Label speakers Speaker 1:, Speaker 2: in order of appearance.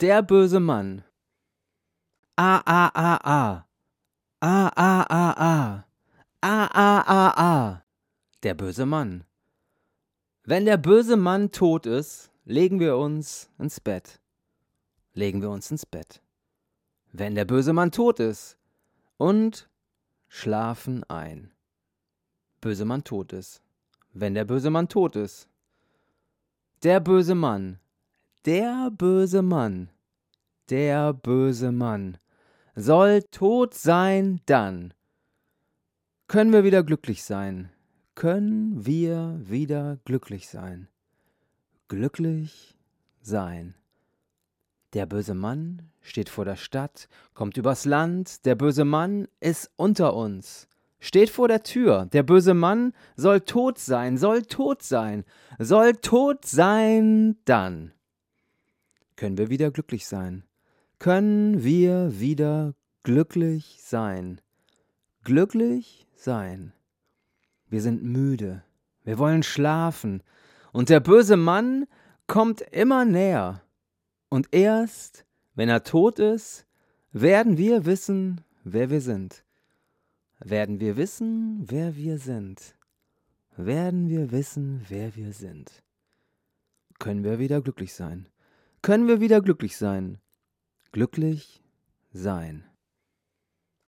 Speaker 1: Der böse Mann. A a a a. A a a a. A a a a. Der böse Mann. Wenn der böse Mann tot ist, legen wir uns ins Bett. Legen wir uns ins Bett. Wenn der böse Mann tot ist und schlafen ein. Böse Mann tot ist. Wenn der böse Mann tot ist. Der böse Mann. Der böse Mann. Der böse Mann soll tot sein dann. Können wir wieder glücklich sein? Können wir wieder glücklich sein? Glücklich sein. Der böse Mann steht vor der Stadt, kommt übers Land, der böse Mann ist unter uns, steht vor der Tür, der böse Mann soll tot sein, soll tot sein, soll tot sein dann. Können wir wieder glücklich sein? können wir wieder glücklich sein. Glücklich sein. Wir sind müde, wir wollen schlafen, und der böse Mann kommt immer näher. Und erst, wenn er tot ist, werden wir wissen, wer wir sind. Werden wir wissen, wer wir sind. Werden wir wissen, wer wir sind. Können wir wieder glücklich sein? Können wir wieder glücklich sein? glücklich sein.